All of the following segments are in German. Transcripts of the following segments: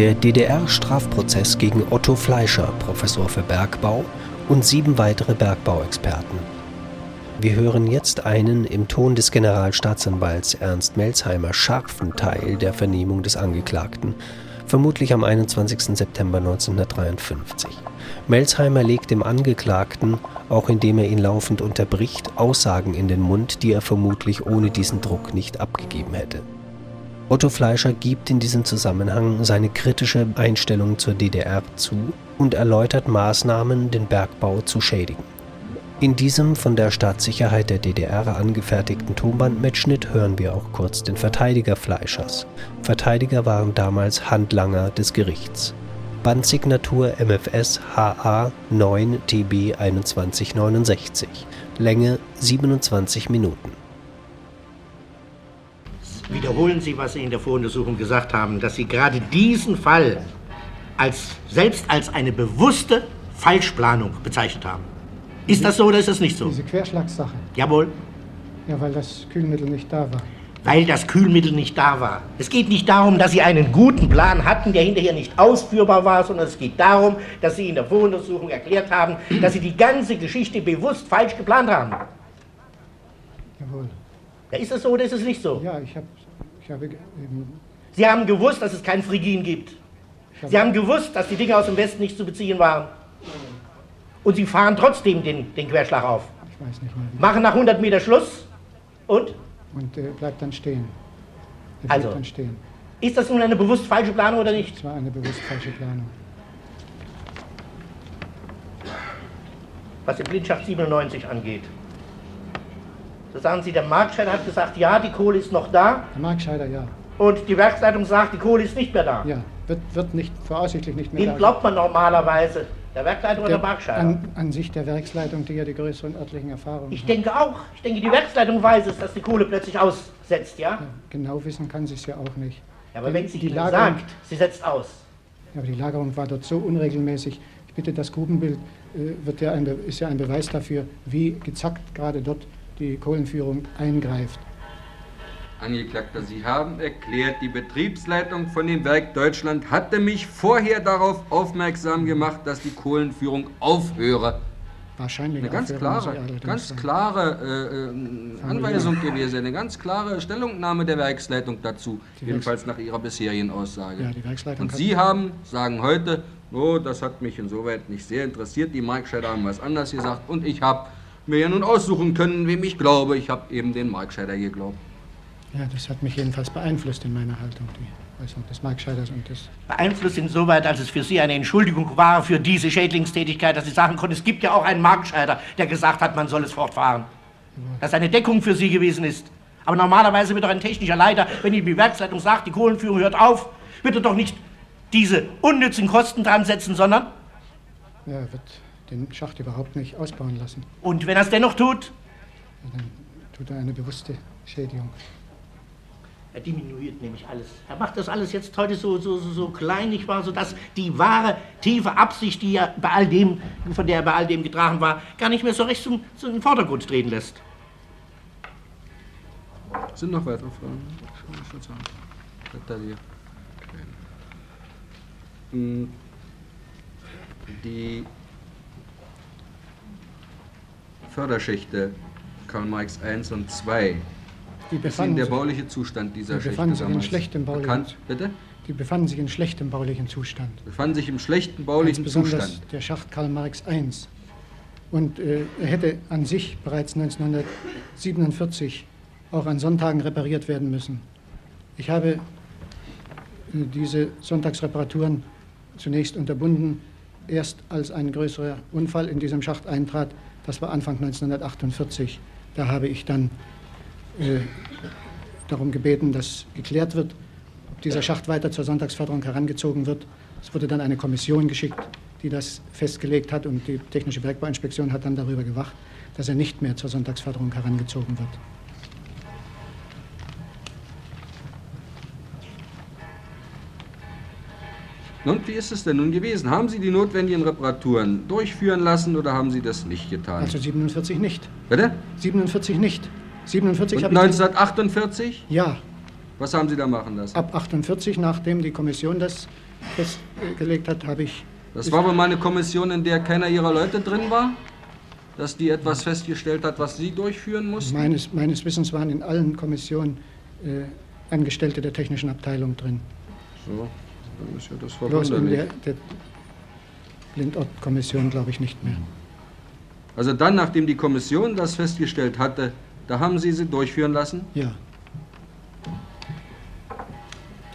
Der DDR-Strafprozess gegen Otto Fleischer, Professor für Bergbau, und sieben weitere Bergbauexperten. Wir hören jetzt einen im Ton des Generalstaatsanwalts Ernst Melzheimer scharfen Teil der Vernehmung des Angeklagten, vermutlich am 21. September 1953. Melzheimer legt dem Angeklagten, auch indem er ihn laufend unterbricht, Aussagen in den Mund, die er vermutlich ohne diesen Druck nicht abgegeben hätte. Otto Fleischer gibt in diesem Zusammenhang seine kritische Einstellung zur DDR zu und erläutert Maßnahmen, den Bergbau zu schädigen. In diesem von der Staatssicherheit der DDR angefertigten Tonbandmitschnitt hören wir auch kurz den Verteidiger Fleischers. Verteidiger waren damals Handlanger des Gerichts. Bandsignatur MFS HA 9 TB 2169. Länge 27 Minuten. Wiederholen Sie, was Sie in der Voruntersuchung gesagt haben, dass Sie gerade diesen Fall als, selbst als eine bewusste Falschplanung bezeichnet haben. Ist das so oder ist das nicht so? Diese Querschlagssache. Jawohl. Ja, weil das Kühlmittel nicht da war. Weil das Kühlmittel nicht da war. Es geht nicht darum, dass Sie einen guten Plan hatten, der hinterher nicht ausführbar war, sondern es geht darum, dass Sie in der Voruntersuchung erklärt haben, dass Sie die ganze Geschichte bewusst falsch geplant haben. Jawohl. Ja, ist das so oder ist es nicht so? Ja, ich, hab, ich habe eben, Sie haben gewusst, dass es kein Frigin gibt. Sie haben gewusst, dass die Dinge aus dem Westen nicht zu beziehen waren. Und Sie fahren trotzdem den, den Querschlag auf. ich weiß nicht. Wie. Machen nach 100 Meter Schluss und? Und äh, bleibt dann stehen. Er Also. dann stehen. Ist das nun eine bewusst falsche Planung oder nicht? Es war eine bewusst falsche Planung. Was den Blindschacht 97 angeht. So sagen Sie, der Marktscheider hat gesagt, ja, die Kohle ist noch da. Der Markscheider, ja. Und die Werksleitung sagt, die Kohle ist nicht mehr da. Ja, wird, wird nicht, voraussichtlich nicht mehr Wem da glaubt man normalerweise? Der Werksleitung oder der, der Marktscheider? an, an sich der Werksleitung, die ja die größeren örtlichen Erfahrungen Ich hat. denke auch. Ich denke, die Werksleitung weiß es, dass die Kohle plötzlich aussetzt, ja? Ja, genau wissen kann sie es ja auch nicht. Ja, aber Die- wenn sie die Lagerung- sagt, sie setzt aus. Ja, aber die Lagerung war dort so unregelmäßig. Ich bitte, das Grubenbild äh, wird ja ein, ist ja ein Beweis dafür, wie gezackt gerade dort die Kohlenführung eingreift. Angeklagter, Sie haben erklärt, die Betriebsleitung von dem Werk Deutschland hatte mich vorher darauf aufmerksam gemacht, dass die Kohlenführung aufhöre. Wahrscheinlich Eine ganz klare, ganz klare äh, äh, Anweisung gewesen, eine ganz klare Stellungnahme der Werksleitung dazu, Die jedenfalls nach Ihrer bisherigen Aussage. Ja, die Werksleitung Und Sie haben, sagen heute, oh, das hat mich insoweit nicht sehr interessiert, die Markscheider haben was anderes gesagt und ich habe mir ja nun aussuchen können, wem ich glaube. Ich habe eben den Markscheider geglaubt. Ja, das hat mich jedenfalls beeinflusst in meiner Haltung, die Äußerung des Markscheiders und des. Beeinflusst insoweit, als es für Sie eine Entschuldigung war für diese Schädlingstätigkeit, dass Sie sagen konnten, es gibt ja auch einen Marktscheider, der gesagt hat, man soll es fortfahren. Dass eine Deckung für Sie gewesen ist. Aber normalerweise wird doch ein technischer Leiter, wenn die Werksleitung sagt, die Kohlenführung hört auf, wird er doch nicht diese unnützen Kosten dran setzen, sondern, Ja, wird den Schacht überhaupt nicht ausbauen lassen. und wenn er es dennoch tut, Ja, Dann tut er eine bewusste Schädigung. Er diminuiert nämlich alles. Er macht das alles jetzt heute so, so, so, so klein, nicht wahr, sodass die wahre, tiefe Absicht, die er bei all dem, von der er bei all dem getragen war, gar nicht mehr so recht zum, zum Vordergrund treten lässt. Sind noch weitere Fragen? Mal kurz an. Detailliert. Okay. Hm, Die Förderschächte Karl Marx 1 und 2. Die Ist Ihnen befanden, der sich, bauliche Zustand dieser Die Schächte befanden sich in damals schlechtem baulichen- bekannt? Bitte? die befanden sich in schlechtem baulichen Zustand. Befanden sich im schlechten baulichen Ganz besonders Zustand. der Schacht Karl Marx I. Und äh, er hätte an sich bereits 1947 auch an Sonntagen repariert werden müssen. Ich habe äh, diese Sonntagsreparaturen zunächst unterbunden, erst als ein größerer Unfall in diesem Schacht eintrat. Das war Anfang 1948. Da habe ich dann äh, darum gebeten, dass geklärt wird, ob dieser Schacht weiter zur Sonntagsförderung herangezogen wird. Es wurde dann eine Kommission geschickt, die das festgelegt hat und die Technische Bergbauinspektion hat dann darüber gewacht, dass er nicht mehr zur Sonntagsförderung herangezogen wird. Und wie ist es denn nun gewesen? Haben Sie die notwendigen Reparaturen durchführen lassen oder haben Sie das nicht getan? Also 47 nicht. Bitte? 47 nicht. 47 Und habe ich... 1948? Ja, Was haben Sie da machen lassen? ab 48, nachdem die Kommission das festgelegt hat, habe ich. Das war wohl mal eine Kommission, in der keiner Ihrer Leute drin war? Dass die etwas festgestellt hat, was Sie durchführen mussten? Meines, meines Wissens waren in allen Kommissionen äh, Angestellte der technischen Abteilung drin. So, dann ist ja das Bloß in verwunderlich. der, der Blindort-Kommission glaube ich nicht mehr. Also dann, nachdem die Kommission das festgestellt hatte, da haben Sie sie durchführen lassen? Ja.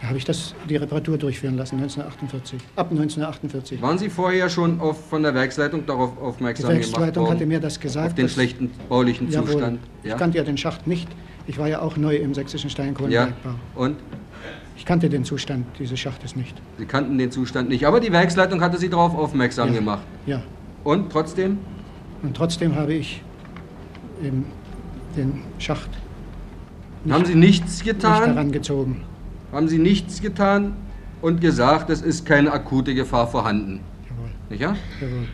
Da habe ich das, die Reparatur durchführen lassen, 1948. Ab 1948. Waren Sie vorher schon auf, von der Werksleitung darauf Die aufmerksam gemacht Werksleitung worden? hatte mir das gesagt. auf den schlechten baulichen Jawohl. Zustand? Ich kannte ja den Schacht nicht. Ich war ja auch neu im sächsischen ja. Steinkohlenbergbau. Und? Ich kannte den Zustand dieses Schachtes nicht. Sie kannten den Zustand nicht. Aber die Werksleitung hatte Sie darauf aufmerksam Ja. gemacht. Ja. Und trotzdem? Und trotzdem habe ich eben den Schacht haben Sie nichts nicht getan? daran gezogen. haben Sie nichts getan und gesagt, es ist keine akute Gefahr vorhanden. Jawohl, Nicht ja? jawohl.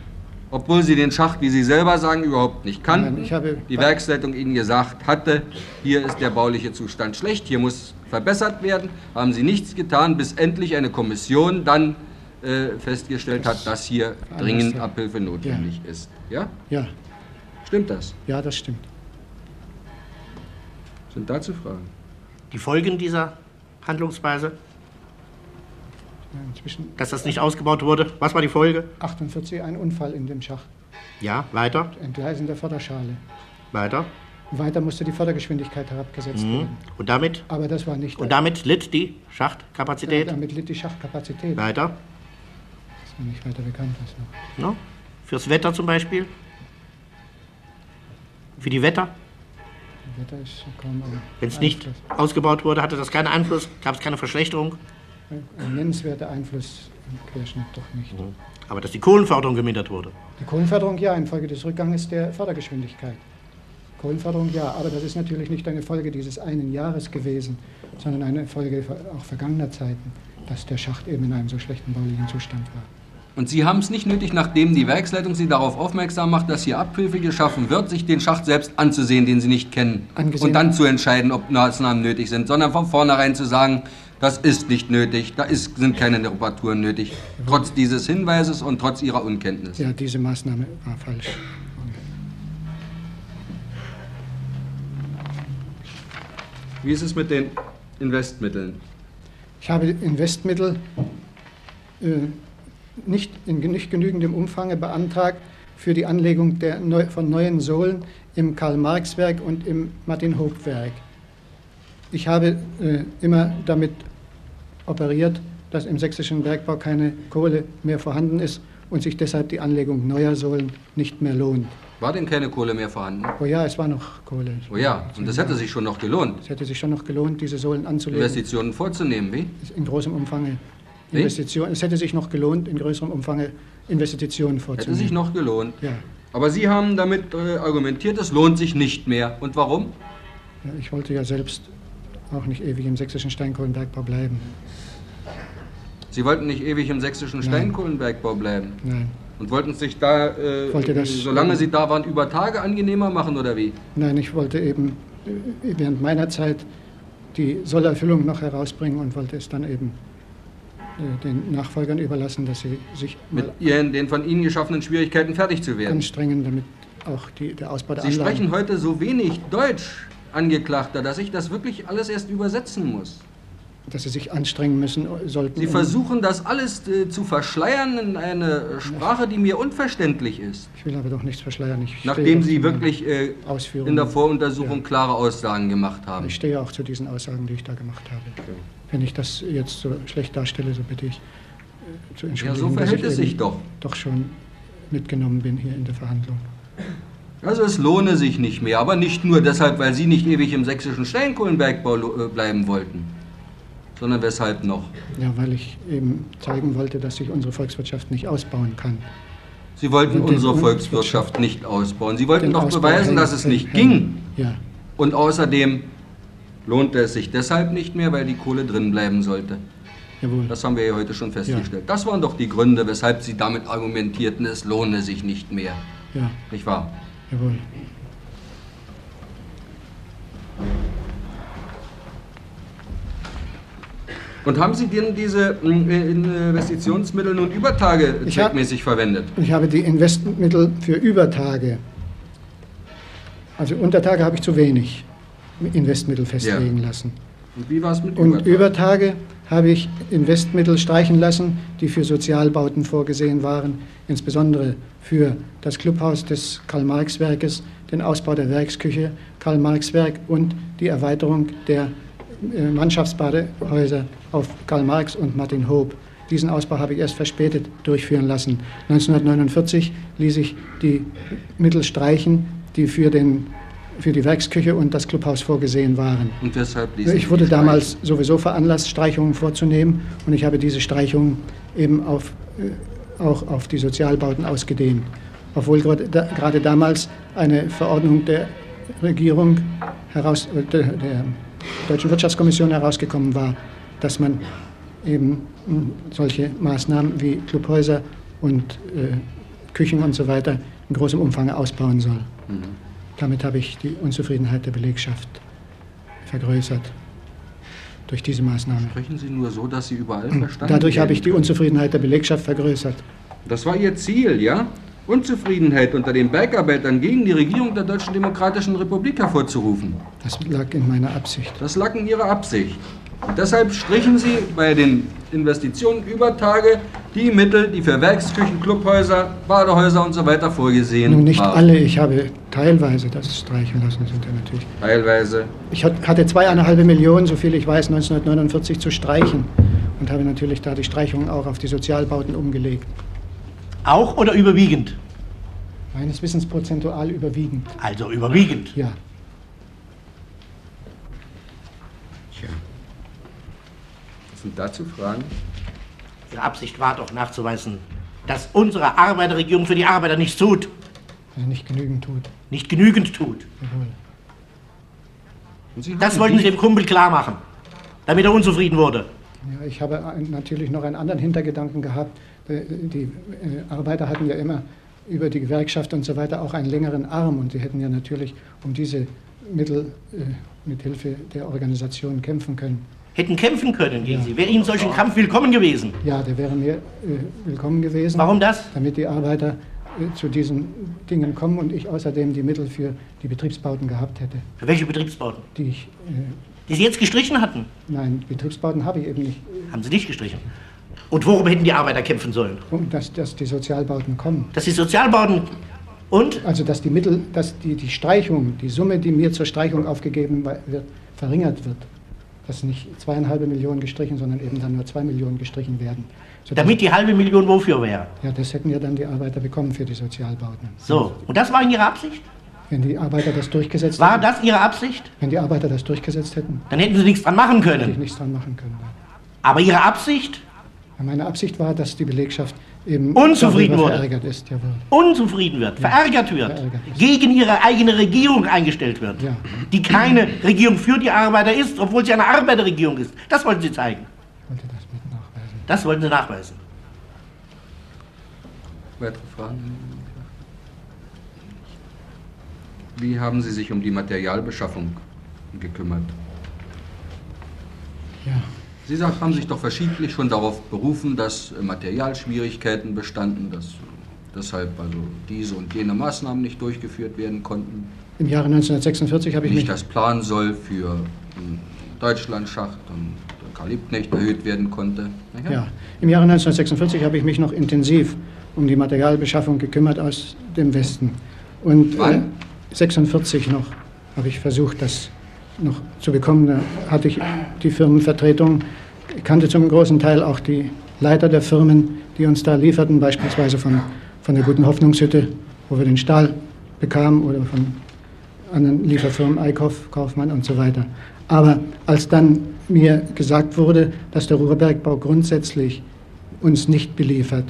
Obwohl Sie den Schacht, wie Sie selber sagen, überhaupt nicht kannten. Nein, ich habe- die Werksleitung Ihnen gesagt hatte, hier ist der bauliche Zustand schlecht, hier muss verbessert werden. Haben Sie nichts getan, bis endlich eine Kommission dann äh, festgestellt hat, dass hier dringend Anders, Abhilfe notwendig ist. Ja? Ja, Stimmt das? ja, das stimmt. Sind dazu Fragen? Die Folgen dieser Handlungsweise, Ja, Inzwischen dass das nicht ausgebaut wurde, was war die Folge? 48 ein Unfall in dem Schacht. Ja, weiter, Entgleisen der Förderschale. weiter. Weiter musste die Fördergeschwindigkeit herabgesetzt werden. Und damit, Aber das war nicht. und damit litt die Schachtkapazität. damit litt die Schachtkapazität. Weiter, Das ist mir nicht weiter bekannt. Was noch. ne? fürs Wetter zum Beispiel. Für die Wetter, Das Wetter ist kaum ein wenn es nicht ausgebaut wurde, hatte das keinen Einfluss, gab es keine Verschlechterung. Ein nennenswerter Einfluss im Querschnitt doch nicht. Aber dass die Kohlenförderung gemindert wurde. Die Kohlenförderung ja, infolge des Rückganges der Fördergeschwindigkeit. Kohlenförderung ja, aber das ist natürlich nicht eine Folge dieses einen Jahres gewesen, sondern eine Folge auch vergangener Zeiten, dass der Schacht eben in einem so schlechten baulichen Zustand war. Und Sie haben es nicht nötig, nachdem die Werksleitung Sie darauf aufmerksam macht, dass hier Abhilfe geschaffen wird, sich den Schacht selbst anzusehen, den Sie nicht kennen. Angesehen- Und dann zu entscheiden, ob Maßnahmen nötig sind, sondern von vornherein zu sagen, das ist nicht nötig, da ist, sind keine Reparaturen nötig. Trotz dieses Hinweises und trotz Ihrer Unkenntnis. Ja, diese Maßnahme war falsch. Wie ist es mit den Investmitteln? Ich habe Investmittel äh, nicht in nicht genügendem Umfang beantragt für die Anlegung der neu, von neuen Sohlen im Karl-Marx-Werk und im Martin-Hoop-Werk. Ich habe äh, immer damit operiert, dass im sächsischen Bergbau keine Kohle mehr vorhanden ist und sich deshalb die Anlegung neuer Sohlen nicht mehr lohnt. War denn keine Kohle mehr vorhanden? Oh ja, es war noch Kohle. Oh ja, und das hätte sich schon noch gelohnt, Es hätte sich schon noch gelohnt, diese Sohlen anzulegen. Investitionen vorzunehmen, wie? in großem Umfang Wie? Investitionen. Es hätte sich noch gelohnt, in größerem Umfang Investitionen Hätte vorzunehmen. sich noch gelohnt. Ja. Aber Sie haben damit äh, argumentiert, es lohnt sich nicht mehr. Und warum? ja, ich wollte ja selbst auch nicht ewig im sächsischen Steinkohlenbergbau bleiben. Sie wollten nicht ewig im sächsischen Nein. Steinkohlenbergbau bleiben Nein, und wollten sich da, äh, Wollte das- solange Sie da waren, über Tage angenehmer machen oder wie? nein, ich wollte eben äh, während meiner Zeit die Sollerfüllung noch herausbringen und wollte es dann eben äh, den Nachfolgern überlassen, dass sie sich Mit ihren, den von Ihnen geschaffenen Schwierigkeiten fertig zu werden. anstrengen, damit auch die, der Ausbau der Sie Anlagen... sprechen heute so wenig Deutsch, Angeklagter, dass ich das wirklich alles erst übersetzen muss. dass sie sich anstrengen müssen sollten. Sie versuchen das alles äh, zu verschleiern in eine Sprache, die mir unverständlich ist. Ich will aber doch nichts verschleiern. Ich Nachdem Sie wirklich äh, in der Voruntersuchung Ja. klare Aussagen gemacht haben. Ich stehe auch zu diesen Aussagen, die ich da gemacht habe. Wenn ich das jetzt so schlecht darstelle, so bitte ich äh, zu Ja, entschuldigen, so dass verhält es sich doch. doch schon mitgenommen bin hier in der Verhandlung. Also es lohne sich nicht mehr, aber nicht nur deshalb, weil Sie nicht ewig im sächsischen Steinkohlenbergbau äh, bleiben wollten, sondern weshalb noch? Ja, weil ich eben zeigen wollte, dass sich unsere Volkswirtschaft nicht ausbauen kann. Sie wollten unsere Volkswirtschaft- nicht ausbauen. Sie wollten doch Ausbau beweisen, dass es nicht ging. Ja, Und außerdem lohnte es sich deshalb nicht mehr, weil die Kohle drin bleiben sollte. jawohl. Das haben wir ja heute schon festgestellt. Das waren doch die Gründe, weshalb Sie damit argumentierten, es lohne sich nicht mehr. Ja, Nicht wahr? Jawohl. Und haben Sie denn diese äh, Investitionsmittel nun Übertage Ich hab- zweckmäßig verwendet? Ich habe die Investmentmittel für Übertage, also Untertage habe ich zu wenig Investmittel festlegen lassen. Und wie war es mit Und Übertagen? Übertage habe ich Investmittel streichen lassen, die für Sozialbauten vorgesehen waren, insbesondere für das Clubhaus des Karl-Marx-Werkes, den Ausbau der Werksküche Karl-Marx-Werk und die Erweiterung der äh, Mannschaftsbadehäuser auf Karl Marx und Martin Hoop. Diesen Ausbau habe ich erst verspätet durchführen lassen. 1949 ließ ich die Mittel streichen, die für, den, für die Werksküche und das Clubhaus vorgesehen waren. Und weshalb ließen Ich wurde damals sowieso veranlasst, Streichungen vorzunehmen und ich habe diese Streichungen eben auf, äh, auch auf die Sozialbauten ausgedehnt. Obwohl gerade da- gerade damals eine Verordnung der Regierung heraus, äh, der, der Deutschen Wirtschaftskommission herausgekommen war, dass man eben mh, solche Maßnahmen wie Clubhäuser und äh, Küchen und so weiter in großem Umfang ausbauen soll. Damit habe ich die Unzufriedenheit der Belegschaft vergrößert durch diese Maßnahme. Sprechen Sie nur so, dass Sie überall verstanden Dadurch habe ich die. Unzufriedenheit der Belegschaft vergrößert. Das war Ihr Ziel, ja? Unzufriedenheit unter den Bergarbeitern gegen die Regierung der Deutschen Demokratischen Republik hervorzurufen. Das lag in meiner Absicht. Das lag in Ihrer Absicht. Deshalb strichen Sie bei den Investitionen über Tage die Mittel, die für Werksküchen, Clubhäuser, Badehäuser und so weiter vorgesehen Nun nicht waren. alle, ich habe teilweise das streichen lassen, sind ja natürlich. Teilweise. Ich hat- hatte zweieinhalb Millionen, soviel ich weiß, 1949 zu streichen und habe natürlich da die Streichungen auch auf die Sozialbauten umgelegt. Auch oder überwiegend? Meines Wissens prozentual überwiegend, Also überwiegend. ja. Sind dazu Fragen? Ihre Absicht war doch nachzuweisen, dass unsere Arbeiterregierung für die Arbeiter nichts tut, Also nicht genügend tut. nicht genügend tut. Sie Das wollten Sie dem Kumpel klar machen, damit er unzufrieden wurde. Ja, ich habe natürlich noch einen anderen Hintergedanken gehabt. Äh, Die äh, Arbeiter hatten ja immer über die Gewerkschaft und so weiter auch einen längeren Arm und sie hätten ja natürlich um diese Mittel äh, mit Hilfe der Organisation kämpfen können. Hätten kämpfen können gegen Ja. Sie. Wäre Ihnen solch ein Kampf willkommen gewesen. Ja, der wäre mir äh, willkommen gewesen. Warum das? Damit die Arbeiter äh, zu diesen Dingen kommen und ich außerdem die Mittel für die Betriebsbauten gehabt hätte, Für welche Betriebsbauten? die ich, äh, Die Sie jetzt gestrichen hatten, nein, Betriebsbauten habe ich eben nicht, haben Sie nicht gestrichen. Und worum hätten die Arbeiter kämpfen sollen? um dass, dass die Sozialbauten kommen. Dass die Sozialbauten und Also dass die Mittel, dass die, die Streichung, die Summe, die mir zur Streichung aufgegeben wird, verringert wird. Dass nicht zweieinhalb Millionen gestrichen, sondern eben dann nur zwei Millionen gestrichen werden. Sodass- damit die halbe Million wofür wäre. ja, das hätten ja dann die Arbeiter bekommen für die Sozialbauten. So, und das war in Ihrer Absicht? Wenn die Arbeiter das durchgesetzt War hätten, das Ihre Absicht? wenn die Arbeiter das durchgesetzt hätten, Dann hätten Sie nichts dran machen hätte ich können. nichts dran machen können. Aber Ihre Absicht? Ja, Meine Absicht war, dass die Belegschaft eben Unzufrieden darüber wurde. verärgert ist. Jawohl. unzufrieden wird, verärgert wird, verärgert ist. gegen ihre eigene Regierung eingestellt wird, Ja. die keine Regierung für die Arbeiter ist, obwohl sie eine Arbeiterregierung ist. Das wollten Sie zeigen. Ich wollte das mit nachweisen. Das wollten Sie nachweisen. Weitere Fragen? Wie haben Sie sich um die Materialbeschaffung gekümmert? Ja. Sie sagt, haben sich doch verschiedentlich schon darauf berufen, dass äh, Materialschwierigkeiten bestanden, dass äh, deshalb also diese und jene Maßnahmen nicht durchgeführt werden konnten. Im Jahre 1946 habe ich mich Nicht das Plan soll für den Deutschlandschacht und Karl Liebknecht erhöht werden konnte. Na Ja, im Jahre 1946 habe ich mich noch intensiv um die Materialbeschaffung gekümmert aus dem Westen. Und Wann? Äh, 46 noch habe ich versucht, das noch zu bekommen. Da hatte ich die Firmenvertretung, kannte zum großen Teil auch die Leiter der Firmen, die uns da lieferten, beispielsweise von, von der Guten Hoffnungshütte, wo wir den Stahl bekamen, oder von anderen Lieferfirmen, Eickhoff, Kaufmann und so weiter. Aber als dann mir gesagt wurde, dass der Ruhrbergbau grundsätzlich uns nicht beliefert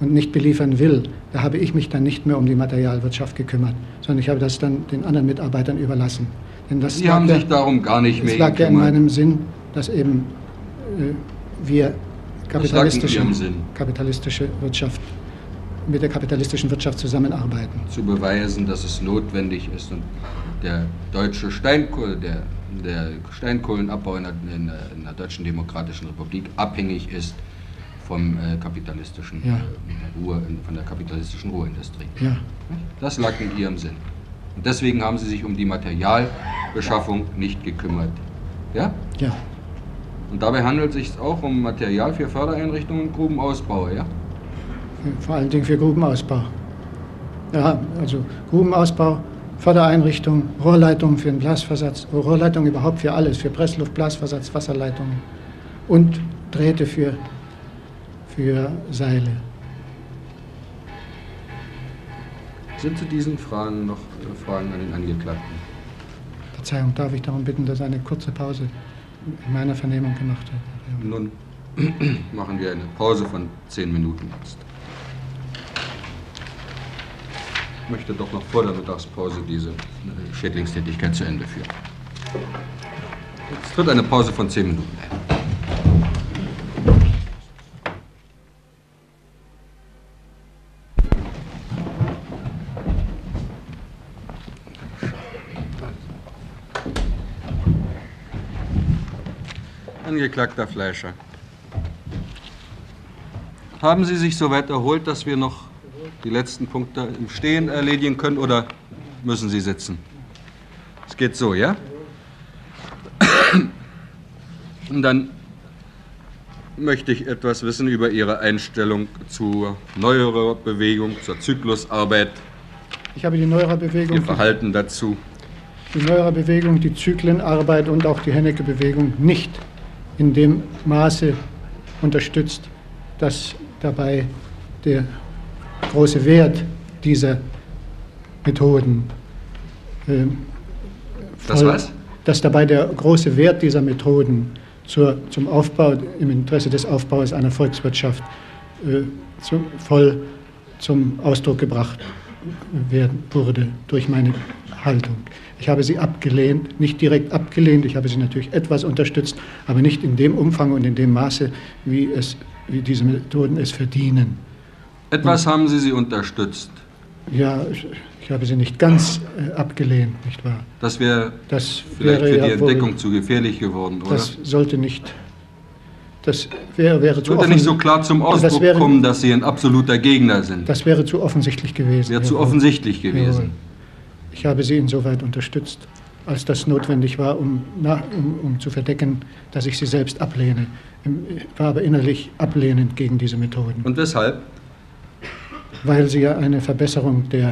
und nicht beliefern will, da habe ich mich dann nicht mehr um die Materialwirtschaft gekümmert, sondern ich habe das dann den anderen Mitarbeitern überlassen. Sie haben sich darum gar nicht mehr es lag ja in gekümmert. meinem Sinn, dass eben äh, wir kapitalistische, kapitalistische Wirtschaft mit der kapitalistischen Wirtschaft zusammenarbeiten. zu beweisen, dass es notwendig ist und der deutsche Steinkohle, der der Steinkohlenabbau in der, in der, in der Deutschen Demokratischen Republik abhängig ist vom äh, kapitalistischen Ja. äh, Ruhe, von der kapitalistischen Ruheindustrie. Ja, Das lag in Ihrem Sinn. Und deswegen haben Sie sich um die Materialbeschaffung nicht gekümmert. Ja? ja, Und dabei handelt es sich auch um Material für Fördereinrichtungen und Grubenausbau, ja? vor allen Dingen für Grubenausbau. Ja, also Grubenausbau, Fördereinrichtung, Rohrleitungen für den Blasversatz, Rohrleitungen überhaupt für alles, für Pressluft, Blasversatz, Wasserleitungen und Drähte für, für Seile. Sind zu diesen Fragen noch äh, Fragen an den Angeklagten? Verzeihung, darf ich darum bitten, dass eine kurze Pause in meiner Vernehmung gemacht wird? Nun machen wir eine Pause von zehn Minuten jetzt. Ich möchte doch noch vor der Mittagspause diese äh, Schädlingstätigkeit zu Ende führen. Jetzt tritt eine Pause von zehn Minuten ein. Angeklagter Fleischer. Haben Sie sich soweit erholt, dass wir noch die letzten Punkte im Stehen erledigen können oder müssen Sie sitzen? Es geht so, ja? Und dann möchte ich etwas wissen über Ihre Einstellung zur neuerer Bewegung, zur Zyklusarbeit, Ich habe die Neuerer-Bewegung, Ihr Verhalten dazu. die Neuerer-Bewegung, die Zyklenarbeit und auch die Hennecke-Bewegung nicht in dem Maße unterstützt, dass dabei der große Wert dieser Methoden ähm, Das was? dass dabei der große Wert dieser Methoden zur, zum Aufbau, im Interesse des Aufbaus einer Volkswirtschaft äh, zu, voll zum Ausdruck gebracht werden, wurde durch meine Haltung. Ich habe sie abgelehnt, nicht direkt abgelehnt, ich habe sie natürlich etwas unterstützt, aber nicht in dem Umfang und in dem Maße, wie, es, wie diese Methoden es verdienen. Etwas haben Sie sie unterstützt. Ja, ich, ich habe sie nicht ganz äh, abgelehnt, nicht wahr? Das wäre Das vielleicht wäre für die ja wohl- Entdeckung zu gefährlich geworden, oder? Das sollte nicht. Das wäre, wäre, zu, Sollte nicht so klar zum Das Ausdruck wäre- kommen, dass Sie ein absoluter Gegner sind. das wäre zu offensichtlich gewesen. Wäre zu offensichtlich gewesen. Ich habe sie insoweit unterstützt, als das notwendig war, um, na, um, um zu verdecken, dass ich sie selbst ablehne. Ich war aber innerlich ablehnend gegen diese Methoden, Und weshalb? weil sie ja eine Verbesserung der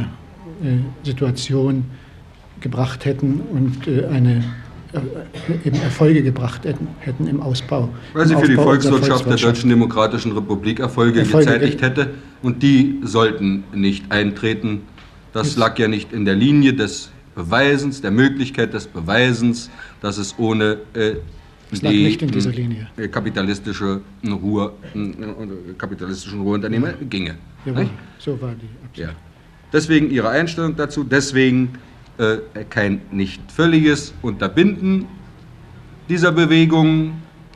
äh, Situation gebracht hätten und äh, eine, äh, eben Erfolge gebracht hätten, im Ausbau. Weil sie im für die Aufbau unserer Volkswirtschaft der Deutschen Demokratischen Republik Erfolge, Erfolge gezeitigt ge- hätte und die sollten nicht eintreten. Das lag ja nicht in der Linie des Beweisens, der Möglichkeit des Beweisens, dass es ohne äh, Es lag nicht in dieser Linie. äh, kapitalistische Ruhe, äh, kapitalistischen Ruheunternehmer ginge. Jawohl, Nicht? so war die Absicht. Ja. Deswegen Ihre Einstellung dazu, deswegen äh, kein nicht völliges Unterbinden dieser Bewegung,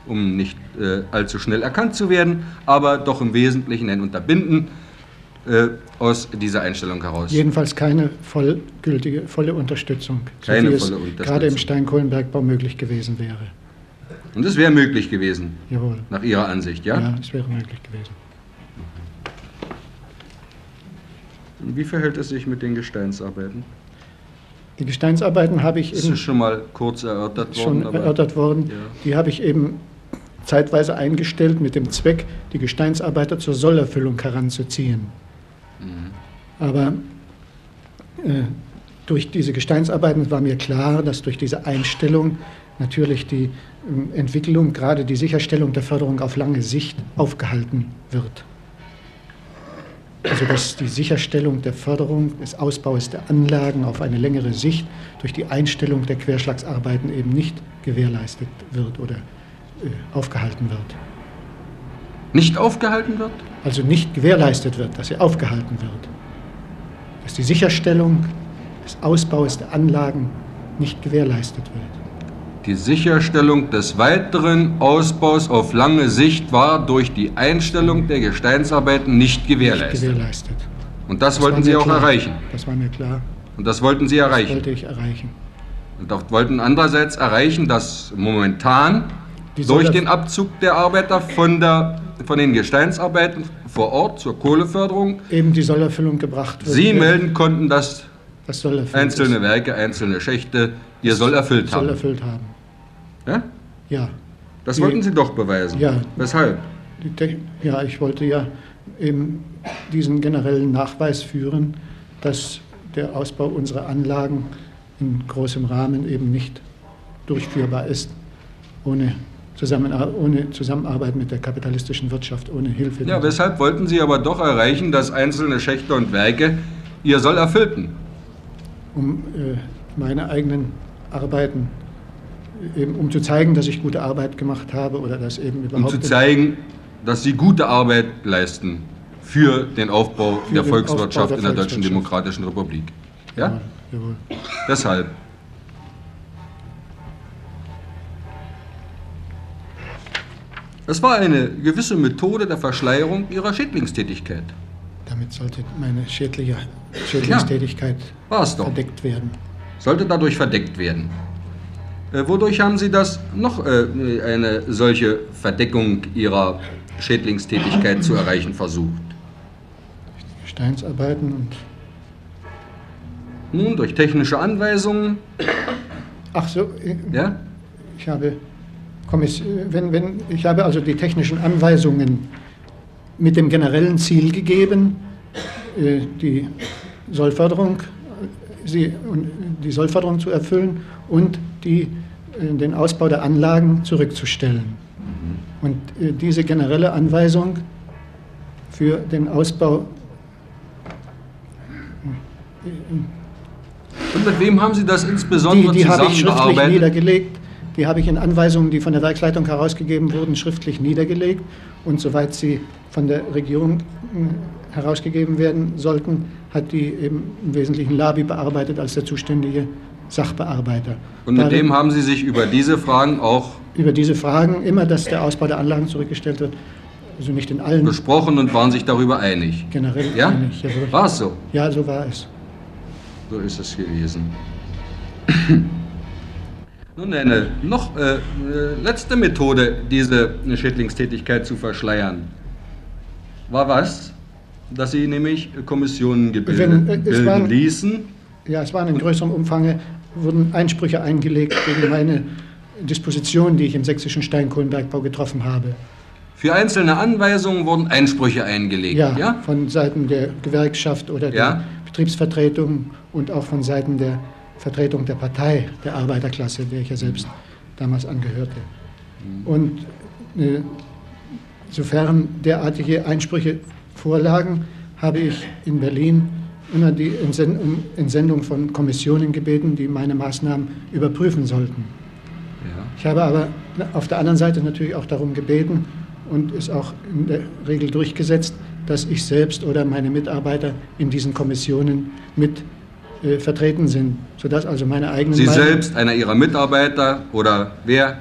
um nicht äh, allzu schnell erkannt zu werden, aber doch im Wesentlichen ein Unterbinden äh, aus dieser Einstellung heraus. Jedenfalls keine vollgültige, volle Unterstützung, Keine so wie es volle Unterstützung. gerade im Steinkohlenbergbau möglich gewesen wäre. Und es wäre möglich gewesen, Jawohl. nach Ihrer Ansicht, ja? Ja, es wäre möglich gewesen. Wie verhält es sich mit den Gesteinsarbeiten? Die Gesteinsarbeiten habe ich Das eben ist schon mal kurz erörtert worden. schon erörtert worden. Ja. Die habe ich eben zeitweise eingestellt mit dem Zweck, die Gesteinsarbeiter zur Sollerfüllung heranzuziehen. Aber äh, durch diese Gesteinsarbeiten war mir klar, dass durch diese Einstellung natürlich die ähm, Entwicklung, gerade die Sicherstellung der Förderung auf lange Sicht aufgehalten wird. Also dass die Sicherstellung der Förderung des Ausbaus der Anlagen auf eine längere Sicht durch die Einstellung der Querschlagsarbeiten eben nicht gewährleistet wird oder äh, aufgehalten wird. Nicht aufgehalten wird? Also nicht gewährleistet wird, dass sie aufgehalten wird. Dass die Sicherstellung des Ausbaus der Anlagen nicht gewährleistet wird. Die Sicherstellung des weiteren Ausbaus auf lange Sicht war durch die Einstellung der Gesteinsarbeiten nicht Nicht gewährleistet. gewährleistet. Und das, Das wollten Sie auch klar. erreichen. Das war mir klar. Und das wollten Sie Das erreichen. wollte ich erreichen. Und dort wollten andererseits erreichen, dass momentan durch den Abzug der Arbeiter von, der, von den Gesteinsarbeiten vor Ort zur Kohleförderung Eben die Sollerfüllung gebracht wird. Sie melden konnten, dass einzelne ist. Werke, einzelne Schächte ihr Soll erfüllt Soll haben. erfüllt haben. Ja? Ja. Das Die- wollten Sie doch beweisen. Ja. Weshalb? Ja, ich wollte ja eben diesen generellen Nachweis führen, dass der Ausbau unserer Anlagen in großem Rahmen eben nicht durchführbar ist, ohne, Zusammenar ohne Zusammenarbeit mit der kapitalistischen Wirtschaft, ohne Hilfe. Ja, weshalb wollten Sie aber doch erreichen, dass einzelne Schächte und Werke ihr Soll erfüllten? um äh, meine eigenen Arbeiten, äh, eben um zu zeigen, dass ich gute Arbeit gemacht habe oder dass eben Um überhaupt zu zeigen, dass Sie gute Arbeit leisten für den Aufbau Für der den Volkswirtschaft Aufbau der in der Deutschen. Demokratischen Republik. Ja? Jawohl. Deshalb. Es war eine gewisse Methode der Verschleierung Ihrer Schädlingstätigkeit. Damit sollte meine schädliche Schädlingstätigkeit doch. verdeckt werden. Sollte dadurch verdeckt werden. Äh, wodurch haben Sie das noch äh, eine solche Verdeckung Ihrer Schädlingstätigkeit zu erreichen versucht? Steinsarbeiten und Nun, durch technische Anweisungen, ach so, äh, ja? ich habe wenn, wenn, ich habe also die technischen Anweisungen mit dem generellen Ziel gegeben, äh, die Sollförderung, äh, sie, und die Sollförderung zu erfüllen und die, äh, den Ausbau der Anlagen zurückzustellen. Und äh, diese generelle Anweisung für den Ausbau Und mit wem haben Sie das Die, insbesondere die habe ich schriftlich zusammengearbeitet? niedergelegt. Die habe ich in Anweisungen, die von der Werksleitung herausgegeben wurden, schriftlich niedergelegt. Und soweit sie von der Regierung äh, herausgegeben werden sollten, hat die eben im Wesentlichen Labi bearbeitet als der zuständige Sachbearbeiter. Und mit Darin- dem haben Sie sich über diese Fragen auch über diese Fragen immer, dass der Ausbau der Anlagen zurückgestellt wird, also nicht in allen besprochen und waren sich darüber einig. generell Ja? einig. Jawohl. War es so? Ja, so war es. So ist es gewesen. Nun eine noch äh, äh, letzte Methode, diese Schädlingstätigkeit zu verschleiern, war was? Dass sie nämlich Kommissionen gebildet, Wenn, äh, waren- ließen. Ja, es waren in größerem Umfang, wurden Einsprüche eingelegt gegen meine Disposition, die ich im sächsischen Steinkohlenbergbau getroffen habe. Für einzelne Anweisungen wurden Einsprüche eingelegt. Ja, Ja? von Seiten der Gewerkschaft oder der Ja. Betriebsvertretung und auch von Seiten der Vertretung der Partei, der Arbeiterklasse, der ich ja selbst damals angehörte. Und äh, sofern derartige Einsprüche vorlagen, habe ich in Berlin immer die Entsen- um Entsendung von Kommissionen gebeten, die meine Maßnahmen überprüfen sollten. Ja. Ich habe aber auf der anderen Seite natürlich auch darum gebeten und es auch in der Regel durchgesetzt, dass ich selbst oder meine Mitarbeiter in diesen Kommissionen mit äh, vertreten sind, sodass also meine eigenen Sie Meinung- selbst, einer Ihrer Mitarbeiter oder wer?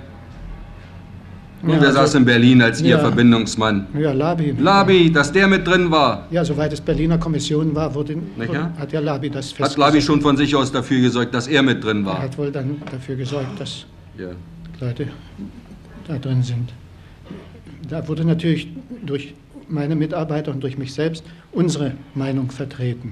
Nun, Ja, wer also- saß in Berlin als Ihr Ja. Verbindungsmann? Ja, Labi. Labi, dass der mit drin war. Ja, soweit es Berliner Kommission war, wurde, Nicht, ja? hat ja Labi das Hat festgesetzt. Labi schon von sich aus dafür gesorgt, dass er mit drin Er war? hat wohl dann dafür gesorgt, dass Ja. Leute da drin sind. Da wurde natürlich durch meine Mitarbeiter und durch mich selbst unsere Meinung vertreten.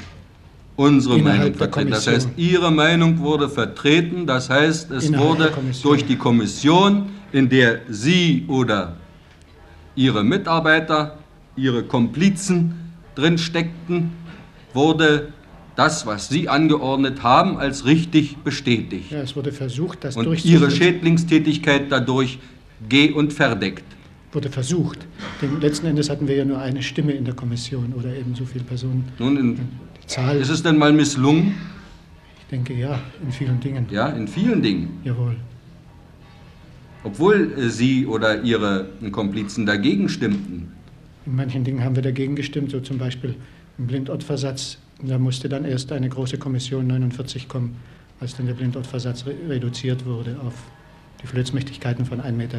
Unsere Innerhalb Meinung vertreten. Das heißt, Ihre Meinung wurde vertreten. Das heißt, es Innerhalb wurde durch die Kommission, in der Sie oder Ihre Mitarbeiter, Ihre Komplizen drin steckten, wurde das, was Sie angeordnet haben, als richtig bestätigt. Ja, es wurde versucht, das Und Ihre. Schädlingstätigkeit dadurch geh- und verdeckt. Wurde versucht. Denn letzten Endes hatten wir ja nur eine Stimme in der Kommission oder eben so viele Personen. Nun, in, Zahl, ist es denn mal misslungen? ich denke ja, in vielen Dingen. Ja, in vielen Dingen. Jawohl. Obwohl äh, Sie oder Ihre Komplizen dagegen stimmten. In manchen Dingen haben wir dagegen gestimmt, so zum Beispiel im Blindottversatz. Da musste dann erst eine große Kommission 49 kommen, als dann der Blindottversatz re reduziert wurde auf die Flötsmächtigkeiten von 1,60 Meter.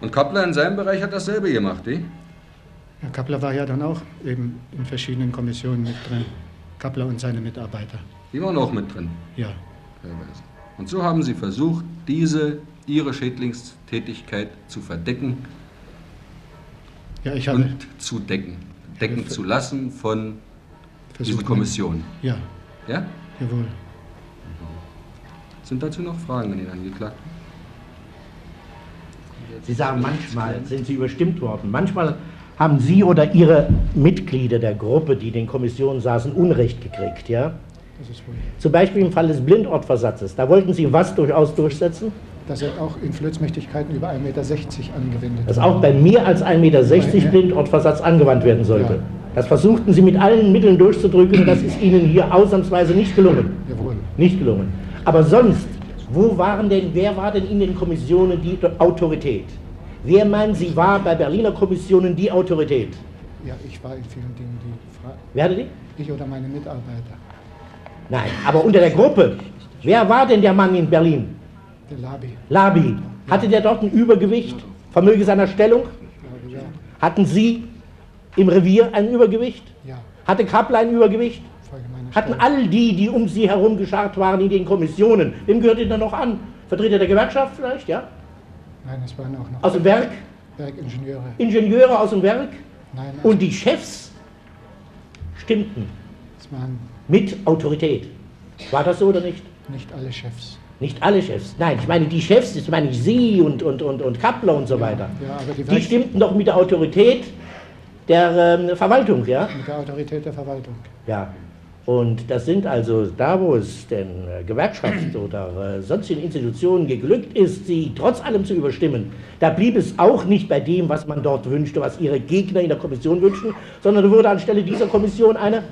Und Kappler in seinem Bereich hat dasselbe gemacht, eh? Herr Kappler war ja dann auch eben in verschiedenen Kommissionen mit drin. Kappler und seine Mitarbeiter. Die waren auch mit drin, Ja. teilweise. Und so haben Sie versucht, diese, Ihre Schädlingstätigkeit zu verdecken Ja, ich habe und zu decken. Decken zu lassen von diesen. Kommissionen. Ja, Ja? jawohl. Sind dazu noch Fragen an den Angeklagten? Sie sagen, manchmal sind Sie überstimmt worden. Manchmal haben Sie oder Ihre Mitglieder der Gruppe, die in den Kommissionen saßen, Unrecht gekriegt, ja? Das ist wohl. Zum Beispiel im Fall des Blindortversatzes. Da wollten Sie was durchaus durchsetzen? Das wird auch in Flößmächtigkeiten über 1,60 Meter angewendet. Das auch bei mehr als 1,60 Meter. Blindortversatz angewandt werden sollte. Ja. Das versuchten Sie mit allen Mitteln durchzudrücken. Das ist Ihnen hier ausnahmsweise nicht gelungen. Jawohl. Nicht gelungen. Aber sonst, wo waren denn, wer war denn in den Kommissionen die Autorität? Wer meinen Sie war bei Berliner Kommissionen die Autorität? Ja, ich war in vielen Dingen die Frage. Wer hatte die? Ich oder meine Mitarbeiter. Nein, aber unter der Gruppe. Wer war denn der Mann in Berlin? Der Labi. Labi. Hatte der dort ein Übergewicht? Vermöge seiner Stellung? Ja, Hatten Sie im Revier ein Übergewicht? ja. Hatte Kappler ein Übergewicht? Hatten all die, die um Sie herum geschart waren in den Kommissionen, wem gehört ihr da noch an? Vertreter der Gewerkschaft vielleicht, ja? Nein, es waren auch noch Aus dem Werk? Bergingenieure. Ingenieure aus dem Werk? Nein, es- Und die Chefs stimmten es waren mit Autorität. War das so oder nicht? nicht alle Chefs. Nicht alle Chefs. Nein, ich meine die Chefs, das meine ich Sie und, und, und, und Kappler und so weiter. Ja, aber die, Die stimmten doch mit der Autorität der ähm, Verwaltung, ja? mit der Autorität der Verwaltung. Ja. Und das sind also da, wo es den äh, Gewerkschaften oder äh, sonstigen Institutionen geglückt ist, sie trotz allem zu überstimmen, da blieb es auch nicht bei dem, was man dort wünschte, was ihre Gegner in der Kommission wünschten, sondern da wurde anstelle dieser Kommission eine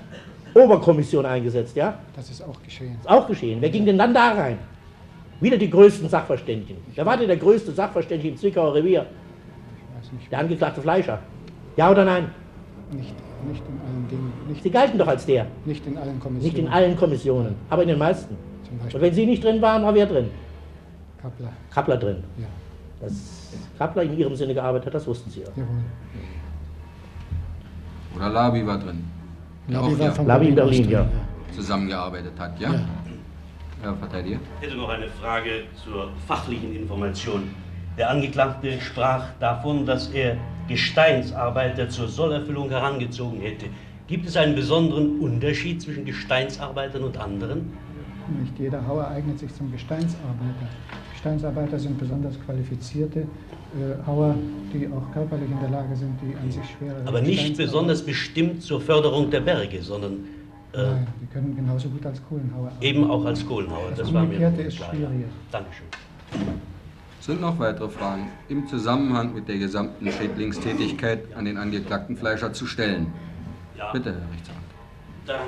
Oberkommission eingesetzt, ja? Das ist auch geschehen. Ist auch geschehen. Wer ging denn dann da rein? Wieder die größten Sachverständigen. Wer war denn der größte Sachverständige im Zwickauer Revier? Ich weiß nicht, Der angeklagte Fleischer. Ja oder nein? nicht, nicht in allen Dingen, nicht, Sie galten doch als der. nicht in allen Kommissionen. Nicht in allen Kommissionen, aber in den meisten. Zum Und wenn Sie nicht drin waren, war wer drin? Kappler. Kappler drin. Ja, Dass Kappler in Ihrem Sinne gearbeitet hat, das wussten Sie ja. jawohl. Oder Labi war drin, Labi auch war ja von Labi Berlin aus Berlin, drin, ja. zusammengearbeitet hat, ja? Ja. Herr Verteidiger? Ich hätte noch eine Frage zur fachlichen Information. Der Angeklagte sprach davon, dass er Gesteinsarbeiter zur Sollerfüllung herangezogen hätte. Gibt es einen besonderen Unterschied zwischen Gesteinsarbeitern und anderen? Nicht jeder Hauer eignet sich zum Gesteinsarbeiter. Gesteinsarbeiter sind besonders qualifizierte äh, Hauer, die auch körperlich in der Lage sind, die an sich schwere. Aber nicht besonders bestimmt zur Förderung der Berge, sondern äh, Nein, die können genauso gut als Kohlenhauer arbeiten. eben auch als Kohlenhauer. Das Das war mir Umgekehrte ist klar. schwieriger. Dankeschön. Sind noch weitere Fragen im Zusammenhang mit der gesamten Schädlingstätigkeit an den Angeklagten Fleischer zu stellen? Ja, Bitte, Herr Rechtsanwalt. dann